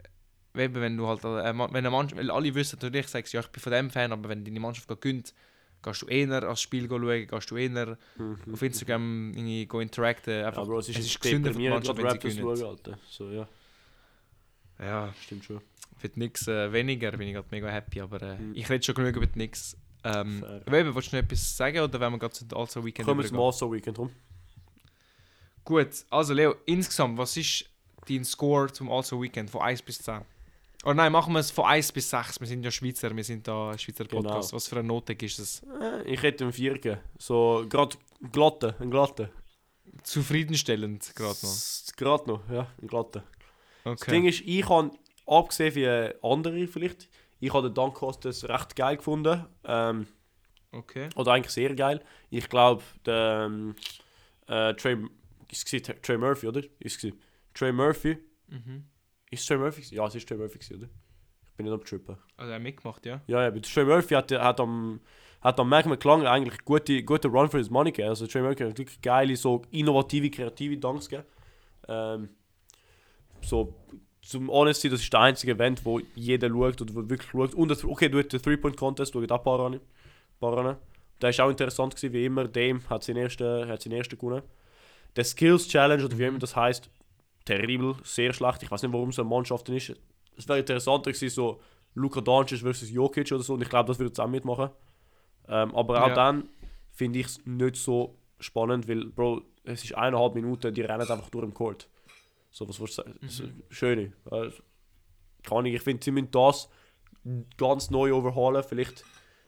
eben, wenn du halt, äh, wenn eine Mannschaft, weil alle wissen natürlich, sagst ja, ich bin von dem Fan, aber wenn deine Mannschaft gönnt, gehst du eher als Spiel schauen, gehst du eher auf Instagram irgendwie go interacten. Ja, Einfach, Bro, es ist, es ist gesünder für die Mannschaft, wenn sie Raptors gewinnen. schauen, Alter. So, ja, Ja, stimmt schon. wird nichts äh, weniger, bin ich gerade mega happy, aber äh, Mhm. ich rede schon genug über die Knicks. Ähm, Fair. aber eben, willst du noch etwas sagen oder wollen wir gerade zu den Also Weekend Kommen wir zum? All-Star Weekend rum. Gut, also Leo, insgesamt, was ist dein Score zum Also Weekend von 1 bis 10? Oder nein, machen wir es von 1 bis 6. Wir sind ja Schweizer, wir sind da Schweizer Genau. Podcast. Was für eine Note ist es? Äh, Ich hätte einen 4 gegeben. So, gerade glatte, ein glatte. Zufriedenstellend gerade noch. Gerade noch, ja, ein glatte. Das Okay. Ding ist, ich habe, abgesehen wie andere vielleicht, ich habe den Dunk Contest recht geil gefunden. Ähm, okay. oder eigentlich sehr geil. Ich glaube, der ähm, äh, Trey, ist es? Trey Murphy, oder? Ist es? Trey Murphy. Mhm. Ist Trey Murphy? Ja, es ist Trey Murphy, oder? Ich bin nicht am Trippen. Also er hat mitgemacht, ja? Ja, ja, aber Trey Murphy hat, hat am hat am Mac McClung eigentlich gute, gute Run für his Money gegeben. Also Trey Murphy hat wirklich geile, so innovative, kreative Dunks gegeben. Ähm, so, zum Honesty, das ist der einzige Event, wo jeder schaut oder wo wirklich schaut. Und das, okay, du hast den Three-Point-Contest, schaut auch ein paar an. Paar an. Der ist auch interessant gewesen, wie immer. Dame hat seinen ersten, hat seinen ersten gewonnen. Der Skills Challenge, oder wie immer das heißt, terrible, sehr schlecht. Ich weiß nicht, warum es eine Mannschaft ist. Es wäre interessanter gewesen, so Luka Doncic versus Jokic oder so. Und ich glaube, das würde zusammen mitmachen. Ähm, aber auch Ja. dann finde ich es nicht so spannend, weil, Bro, es ist eineinhalb Minuten, die rennen einfach durch den Court. So, was willst du sagen? Mhm. Schöne. Also, kann ich, finde, sie müssen das ganz neu overhaulen. Vielleicht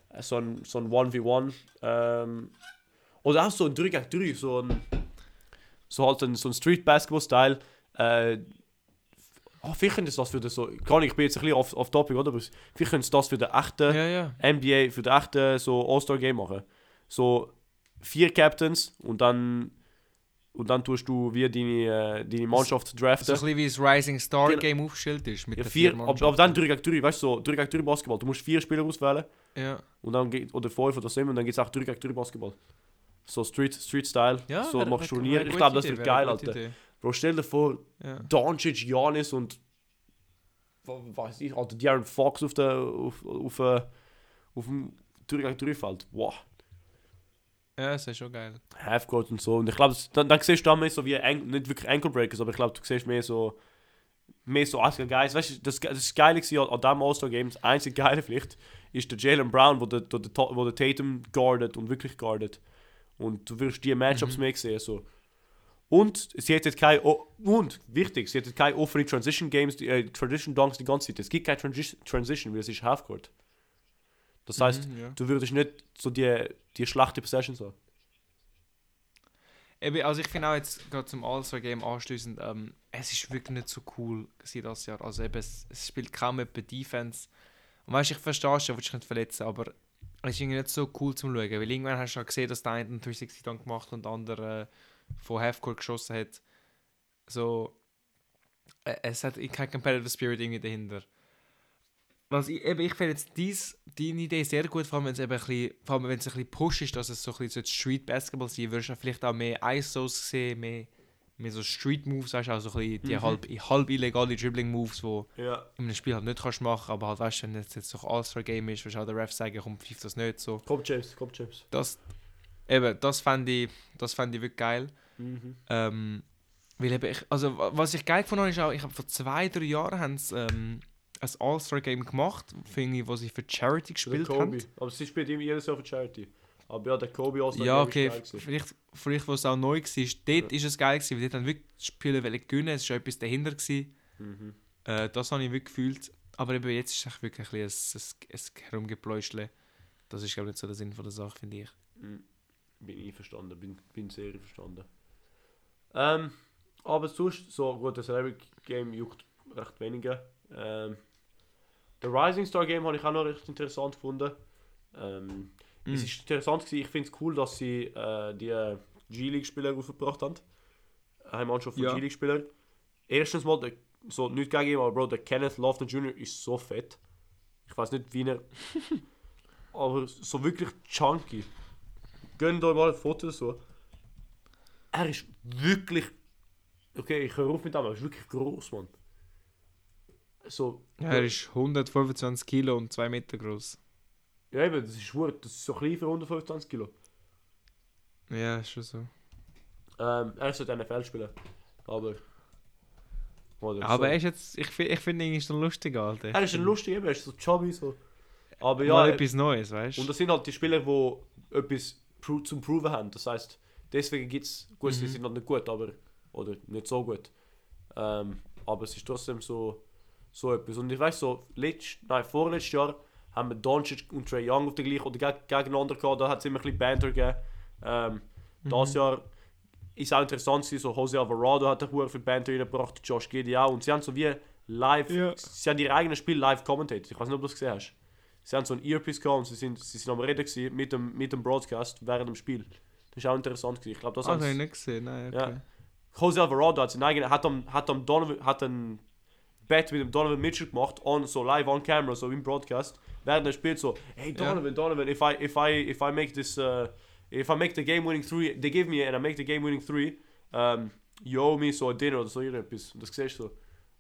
äh, so ein, so ein 1v1. Ähm, oder auch so ein 3 gegen 3. So ein, so halt ein, so ein Street Basketball-Style. Äh, oh, vielleicht könnte es das für den so. Kann ich, ich bin jetzt ein bisschen off, off topic, oder? Aber vielleicht könnte es das für den echten. Ja, ja. NBA für das echte so All-Star-Game machen. So vier Captains und dann und dann tust du wie deine, äh, deine Mannschaft So ein draften. bisschen wie das Rising Star Genau. Game aufgestellt ist. Mit Ja, vier, vier aber, dann 3 gegen 3, weißt du, so 3 gegen 3 Basketball. Du musst vier Spieler auswählen Ja. und dann geht, oder 5 oder 7 und dann gibt es auch 3 gegen 3 Basketball. So Street, Street Style, Ja, so wär- machst du Turnier. Ich glaube, das wird geil, Alter. Idee. Bro, stell dir vor, Ja. Doncic, Giannis und weiß ich, Alter, De'Aaron Fox auf der auf, auf, äh, auf dem 3 gegen 3 Feld. Wow. Ja, das ist schon geil. Halfcourt und so. Und ich glaube, dann, dann siehst du dann mehr so wie, An nicht wirklich Ankle Breakers, aber ich glaube, du siehst mehr so, mehr so Oscar Guys. Weißt du, das, das ist geil gewesen an, diesem All-Star Game. Das einzige Geile vielleicht ist der Jalen Brown, wo der, der, der, wo der Tatum guardet und wirklich guardet. Und du wirst die Matchups Mhm. mehr sehen. So. Und sie hat jetzt kein, oh, und wichtig, sie hat jetzt keine offene Transition Games, die, äh, Transition Dunks die ganze Zeit. Es gibt keine Transi Transition, weil es ist Halfcourt. Das heißt, Mhm, ja. du würdest nicht so die, die schlechte Possessions haben. Eben, also ich finde auch jetzt gerade zum All-Star-Game anschließend, ähm, es ist wirklich nicht so cool gewesen das Jahr. Also eben, es, es spielt kaum jemand Defense. Und weißt du, ich verstehe schon, willst dich nicht verletzen, aber es ist irgendwie nicht so cool zum Schauen, weil irgendwann hast du auch gesehen, dass der eine einen 360 dann gemacht und der andere äh, von Halfcourt geschossen hat. So, äh, es hat kein Competitive Spirit irgendwie dahinter. Was ich, eben, ich finde jetzt dies, deine Idee sehr gut, vor allem wenn es eben ein bisschen, vor allem wenn es ein bisschen push ist, dass es so ein bisschen so Street Basketball sein würdest du vielleicht auch mehr ISOs sehen, mehr, mehr so Street Moves, weißt du, auch so ein bisschen die Mhm. halb, halb illegale Dribbling Moves, die Ja. in einem Spiel halt nicht kannst machen, aber halt weißt du, wenn es jetzt so ein All-Star-Game ist, wirst du auch der Ref sagen, komm, pfiff das nicht so. Komm, James, komm, James. Das, eben, das fände ich, das fänd ich wirklich geil. Mhm. Ähm, weil eben ich, also wa- was ich geil gefunden habe, ist auch, ich habe vor zwei, drei Jahren haben ähm, ein All-Star-Game gemacht, finde ich, wo sie für Charity gespielt Kobe. haben. Aber sie spielt immer jedes Jahr für Charity. Aber ja, der Kobe also Ja, okay, vielleicht, vielleicht wo es auch neu war, dort ist es geil gewesen, weil dort haben wirklich die Spieler gewinnen, es war schon etwas dahinter gewesen. Mhm. Äh, das habe ich wirklich gefühlt. Aber eben jetzt ist es wirklich ein, bisschen ein, ein, ein Herumgepläuschle. Das ist glaube ich nicht so der Sinn von der Sache, finde ich. Mhm. Bin ich einverstanden, bin, bin sehr einverstanden. Ähm, aber sonst, so gut, das Celebrity Game juckt recht weniger. Ähm, der Rising Star Game habe ich auch noch recht interessant gefunden. Ähm, Mm. Es ist interessant gewesen, ich finde es cool, dass sie äh, die äh, G-League-Spieler aufgebracht haben. Eine Mannschaft von Ja. G-League-Spielern. Erstens mal, der, so nicht gegen ihn, aber Bro, der Kenneth Lofton Jr. ist so fett. Ich weiß nicht, wie er. aber so wirklich chunky. Gönnt euch mal ein Foto so. Er ist wirklich. Okay, ich höre auf mit dem, er ist wirklich groß, Mann. So. Ja, er ist 125 Kilo und 2 Meter groß. Ja, eben, das ist gut. Das ist so klein für 125 Kilo. Ja, ist schon so. Ähm, er sollte NFL spielen. Aber. Oder Aber so. er ist jetzt, ich, ich finde ihn ist so lustig, Alter. er ist ein lustiger, eben, er ist so chubby so. Aber ja, ja, etwas Neues, weißt und du? das sind halt die Spieler, die etwas zum Proven haben. Das heißt, deswegen gibt es. Gut, sie Mhm. sind noch nicht gut, aber Oder nicht so gut. Ähm, aber es ist trotzdem so, so etwas. Und ich weiß so, letzt, nein, vorletztes Jahr haben wir Doncic und Trey Young auf der gleichen oder geg gegeneinander gehabt. Da hat es immer ein bisschen Banter gegeben. Ähm, Das Jahr ist auch interessant gewesen, so Jose Alvarado hat auch viel Banter reingebracht, Josh Giddy auch. Und sie haben so wie live, Ja. sie haben ihr eigenes Spiel live commentated. Ich weiß nicht, ob du das gesehen hast. Sie haben so ein Earpiece gehabt und sie sind, sie sind am Reden gewesen mit dem, mit dem Broadcast während dem Spiel. Das ist auch interessant gewesen. Ich glaube, das Ah, habe ich nicht gesehen. Nein, okay. Ja. Jose Alvarado hat, seinen eigenen, hat, am, hat, am Donovan, hat ein Bet mit dem Donovan Mitchell gemacht, on, so live on camera, so im Broadcast. Während er spielt so, hey Donovan, Donovan, if I, if I, if I make this, uh, if I make the game winning three, they give me and I make the game winning three, um, you owe me so a dinner oder so irgendetwas. Und das siehst du so.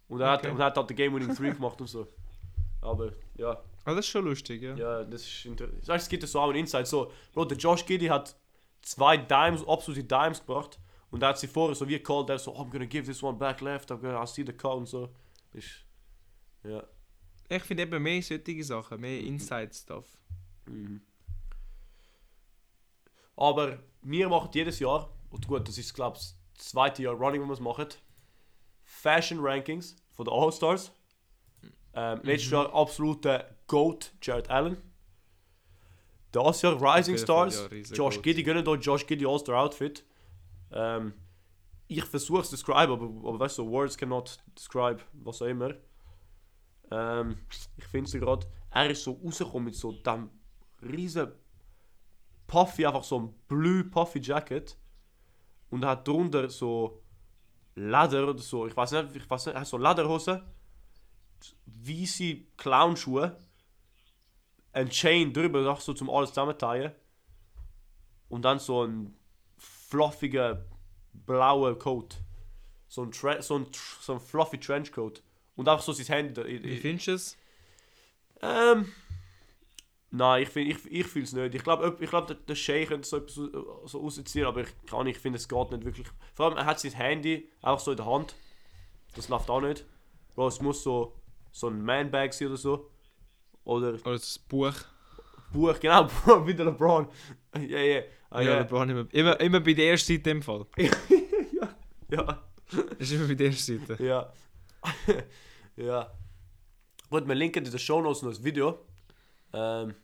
Und er, Okay. hat, und er hat halt den game winning three gemacht und so. Aber ja, Ah, das ist schon lustig, ja. ja, das ist interessant. Es gibt so auch einen Insight. So, Bro, der Josh Giddy hat zwei Dimes, absolute Dimes gebracht. Und er hat sie vorher so wie called, der so, oh, I'm gonna give this one back left, I'm gonna, I'll see the call und so. Ist, ja. Ich finde eben mehr solche Sachen, mehr Inside-Stuff. Mhm. Aber wir machen jedes Jahr, und gut, das ist glaube ich das zweite Jahr running, wo wir es machen, Fashion Rankings von den All-Stars. Ähm, Letztes Jahr absoluter GOAT, Jared Allen. Das Jahr Rising Stars, Josh. Giddy, gönnen dort Josh Giddy All-Star Outfit. Ähm, ich versuche es zu describe, aber, aber weißt du, so Words cannot describe, was auch immer. Ähm, ich finde es gerade, er ist so rausgekommen mit so dem riesen Puffy, einfach so ein blue Puffy Jacket. Und er hat drunter so Leder oder so, ich weiß nicht, ich weiß nicht, er hat so Lederhosen, weiße Clownschuhe, ein Chain drüber, noch so zum alles zusammenteilen. Und dann so ein fluffiger blauer Coat. So ein, Tre so ein, so ein fluffy Trenchcoat. Und einfach so sein Handy. da- i- Wie findest du es? ähm. Nein, ich, find- ich, ich fühle es nicht. Ich glaube, ich glaub, der, der Shay könnte so etwas so, so rausziehen, aber ich kann nicht, ich finde, es geht nicht wirklich. Vor allem, er hat sein Handy auch so in der Hand. Das läuft auch nicht. Bro, es muss so, so ein Man-Bag sein oder so. Oder Oder das Buch? Buch, genau, wie der LeBron. Ja, ja. Ah, ja, ja. LeBron immer, immer, immer bei der ersten Seite im Fall. Ja. Das ist immer bei der ersten Seite. Ja. ja. Gut, wir linken in den Show Notes noch ein Video. Ähm,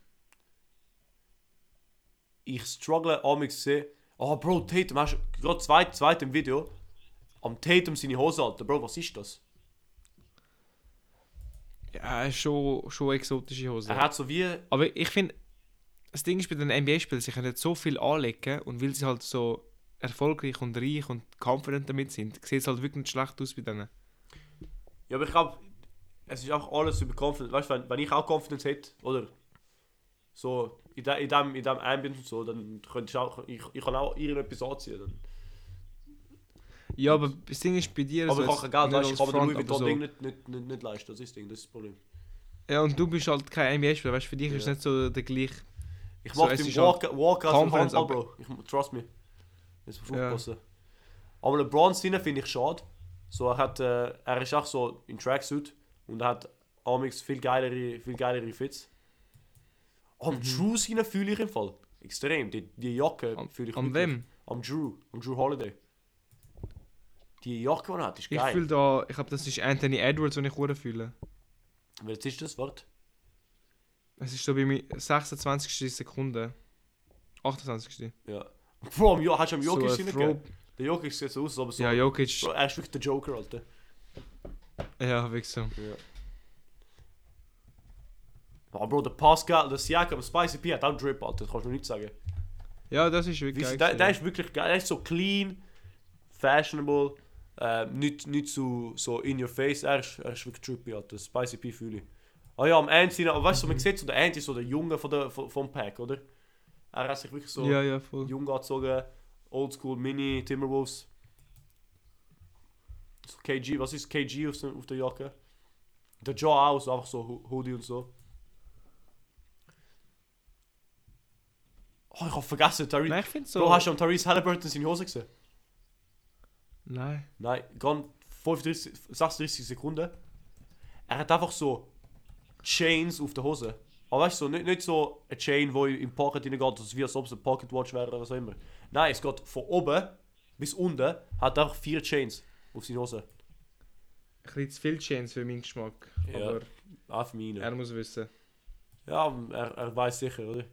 ich struggle amix zu sehen. Oh, Bro, Tatum, hast du gerade zweit, zweit im Video am Tatum seine Hose halten. Bro, was ist das? Ja, schon, schon exotische Hose. Er hat so wie. Aber ich finde, das Ding ist bei den NBA-Spielern, sie können so viel anlegen und weil sie halt so erfolgreich und reich und confident damit sind, sieht es halt wirklich nicht schlecht aus bei denen. Ja, aber ich glaube, es ist auch alles über Confidence. Weißt du, wenn, wenn ich auch Confidence hätte, oder so in, de, in, dem, in dem Ambiente und so, dann könnte ich auch. Ich, ich kann auch irgendetwas anziehen. Dann. Ja, aber das Ding ist bei dir Aber ich so habe kein Geld, weißt, ich kann mir Louis aber Ding nicht, nicht, nicht, nicht leisten. Das ist das Ding, das ist das Problem. Ja, und du bist halt kein NBA-Spieler, weißt du, für dich ist es Ja. nicht so der gleiche. Ich So, mach es den ist Walk, Walkout vom Confidence, Handball, Bro. Ich, trust me. Jetzt musst du Ja. aufpassen. Aber LeBron Sinne finde ich schade. So, er, hat, äh, er ist auch so in Tracksuit und er hat Amix viel geilere, viel geilere Fits. Am Mhm. Drew Sinne fühle ich im Fall. Extrem. Die, die Jacke Am- fühle ich wirklich. wem? Am Drew. Am Drew Holiday. Die Jacke, die er hat, ist Ich geil. fühle da, ich glaube, das ist Anthony Edwards, den ich hure fühle. Welches ist das Wort? Es ist so bei mir 26. Sekunde. 28. Ja. Bro, am hast du am So Jokic ein Sinne Throw- gegeben? Der Jokic sieht so aus, aber so. Ja, Jokic. Bro, er ist wirklich der Joker, Alter. Ja, wirklich so. Ja. Oh, Bro, der Pascal, der Siakam, Spicy P hat auch Drip, Alter, das kannst du nicht sagen. Ja, das ist wirklich Wie, geil. der, der ist wirklich geil, der ist so clean, fashionable, äh, nicht, nicht so, so in your face, er ist, er ist wirklich trippy, Alter, Spicy P fühle ich. Ah ja, am Ende, sind- aber weißt du, man sieht so, der Ende ist so der Junge von der, von, vom Pack, oder? Er hat sich wirklich so Ja, ja, jung angezogen, oldschool Mini Timberwolves. So KG, was ist KG auf, auf der Jacke? Der Jaw auch, so einfach so Hoodie und so. Oh, ich hab vergessen, Tyrese. Nein, ich finde so. Bro, hast du am Tyrese Halliburton seine Hose gesehen? Nein. Nein, gone 35, 36 Sekunden. Er hat einfach so Chains auf der Hose. Aber weißt du, so, nicht, nicht so eine Chain, wo im Pocket reingeht, also wie als ob es eine Pocket Watch wäre oder was auch immer. Nein, es geht von oben bis unten hat auch vier Chains auf seine Hose. Ein bisschen zu viel Chance für meinen Geschmack. Ja. Aber Auch für mich. er muss wissen. Ja, er, er weiß sicher, oder?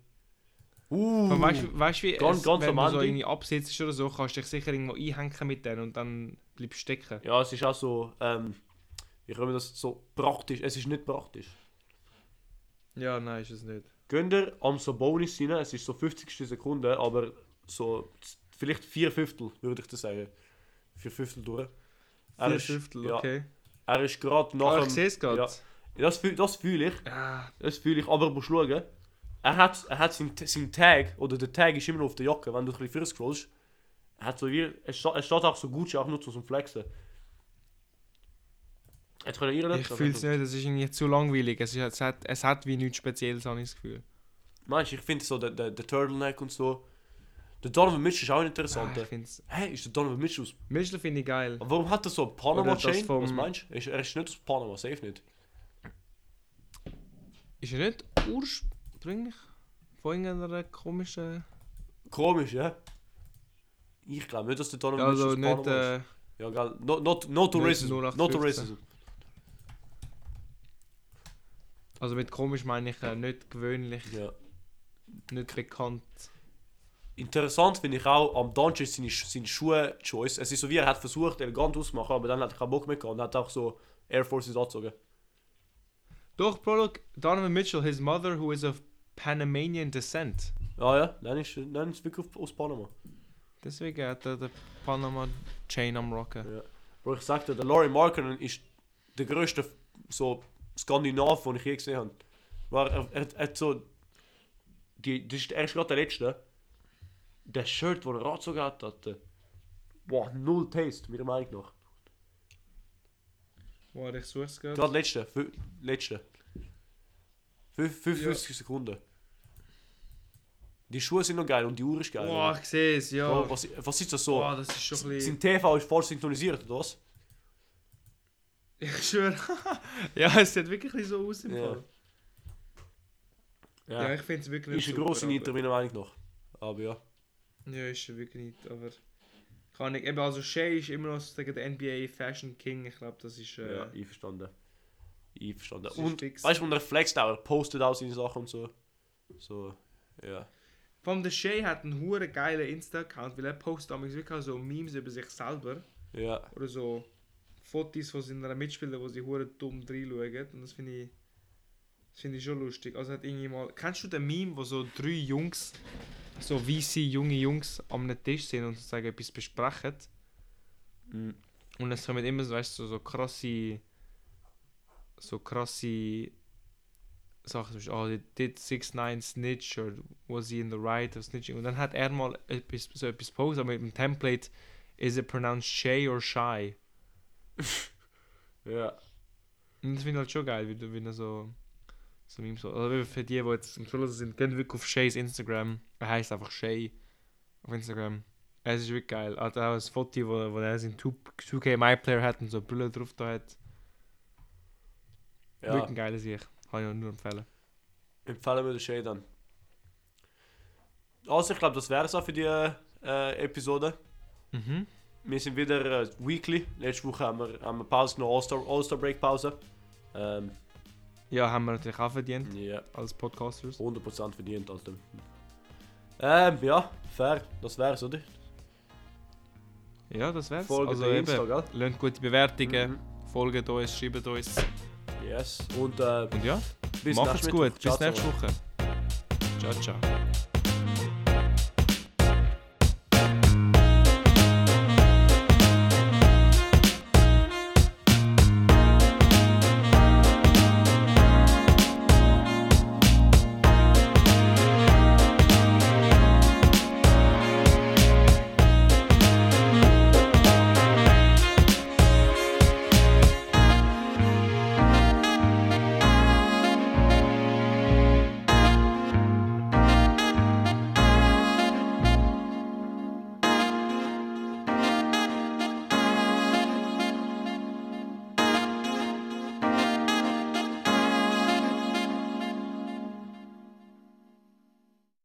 Uh, weißt du, wie Ganz- es, ganz wenn du so irgendwie absitzt oder so, kannst du dich sicher irgendwo einhängen mit denen und dann bleibst du stecken. ja, es ist auch so, ähm, wie können wir das so praktisch, es ist nicht praktisch. Ja, nein, ist es nicht. Gönnt ihr am Sabonis rein, es ist so 50. Sekunde, aber so vielleicht vier Fünftel, würde ich das sagen. Vier Fünftel durch. Er Vier ist, Fünftel, ja, okay. er ist gerade nach Ah, ich sehe es gerade. ja. Das, das fühle ich, Ah, das fühle ich, aber musst schauen. Er hat, er hat seinen, seinen Tag, oder der Tag ist immer noch auf der Jacke, wenn du ein bisschen früher scrollst. Er hat so wie, es steht auch so gut, auch nur zum Flexen. Jetzt können ihr ich fühle es nicht, es ist irgendwie zu langweilig. Es, ist, es, hat, es hat wie nichts Spezielles, habe ich das Gefühl. Meinst du, ich finde so der, der, der Turtleneck und so. Der Donovan Mitchell ist auch ein Ah, interessanter. ich find's, Hä, ist der Donovan Mitchell aus. Mitchell finde ich geil. Aber Warum hat er so Oder Panama-Chain? vom- Was meinst du? Er ist nicht aus Panama, safe nicht. Ist er nicht ursprünglich von irgendeiner komischen... Komisch, ja? Ich glaube nicht, dass der Donovan Also Mitchell aus nicht... Panama Äh, ist. Ja, geil. No, not, no to nicht racism. No to 0815. racism. Also mit komisch meine ich äh, nicht gewöhnlich, Ja. nicht bekannt. Interessant finde ich auch am Doncic seine, Sch- seine Schuhe-Choice. Es ist so wie er hat versucht, elegant auszumachen, aber dann hat er keinen Bock mehr gehabt und hat auch so Air Forces angezogen. Doch, Bro, look, Donovan Mitchell, his mother who is of Panamanian descent. Ah ja, dann ist, dann ist wirklich aus Panama. Deswegen hat er den Panama Chain am Rocken. Ja. Bro, ich sagte, der Laurie Markkinen ist der größte so Skandinav, den ich je gesehen habe. Weil er, er, er hat so. Die, das ist, er ist gerade der Letzte. Der Shirt, den er angezogen hat, hat. äh, Boah, null Taste, meiner Meinung nach. Warte, ich suche es gerade. Gerade letzte. Letzte. Fünf- 55 Sekunden. Die Schuhe sind noch geil und die Uhr ist geil. Boah, oder? ich sehe es, ja. Bro, was, was ist das so? Boah, das ist schon ein bisschen... Sein TV ist falsch synchronisiert, oder was? Ich schwöre. ja, es sieht wirklich so aus im Ja. Fall. Ja, ich finde es wirklich ist nicht eine grosse super, Niete, meiner Meinung nach. Aber ja. Ja, ist er wirklich nicht, aber... Kann ich, eben, also Shea ist immer noch sagen, der NBA Fashion King, ich glaube, das ist... Äh, Ja, einverstanden. Einverstanden. Und fix. weißt du, und er flext auch, er postet auch seine Sachen und so. So, ja. Vor allem der Shay hat einen hure geilen Insta-Account, weil er postet damals wirklich so Memes über sich selber. Ja. Oder so Fotos von seinen Mitspielern, wo sie hure dumm reinschauen. Und das finde ich, das finde ich schon lustig. Also hat irgendwie mal... Kennst du den Meme, wo so drei Jungs, so VC junge Jungs am Tisch sind und sozusagen etwas besprechen? Mhm. Und es kommen immer so, weißt du, so, so krasse... So krasse... Sachen, zum oh, did- did 6 9 snitch or was he in the right of snitching? Und dann hat er mal etwas, so etwas postet, aber mit dem Template is it pronounced shay or shy? Ja. Und das finde ich halt schon geil, wie, du- wie er so. so Memes so. Also für die, die jetzt im Schluss sind, gehen wirklich auf Shays Instagram. Er heißt einfach Shay auf Instagram. Es ist wirklich geil. Er hat auch ein Foto, wo, wo er seinen 2- 2K My Player hat und so Brille drauf da hat. Ja. Wirklich ein geiler Sieg. Kann ich nur empfehlen. Empfehlen wir den Shay dann. Also, ich glaube, das wäre es auch für die äh, Episode. Mhm. Wir sind wieder äh, weekly. Letzte Woche haben wir, haben wir Pause genommen, All-Star All -Star Break Pause. Ähm, Ja, haben wir natürlich auch verdient ja, als Podcasters. 100% verdient, Alter. Ähm, ja, fair. Das wär's, oder? Ja, das wär's. Folgt also eben, Insta, gell? lasst gute Bewertungen, Mhm. folgt uns, schreibt uns. Yes. Und äh, Und ja, bis macht's gut. Bis nächste. Woche. Ciao, ciao.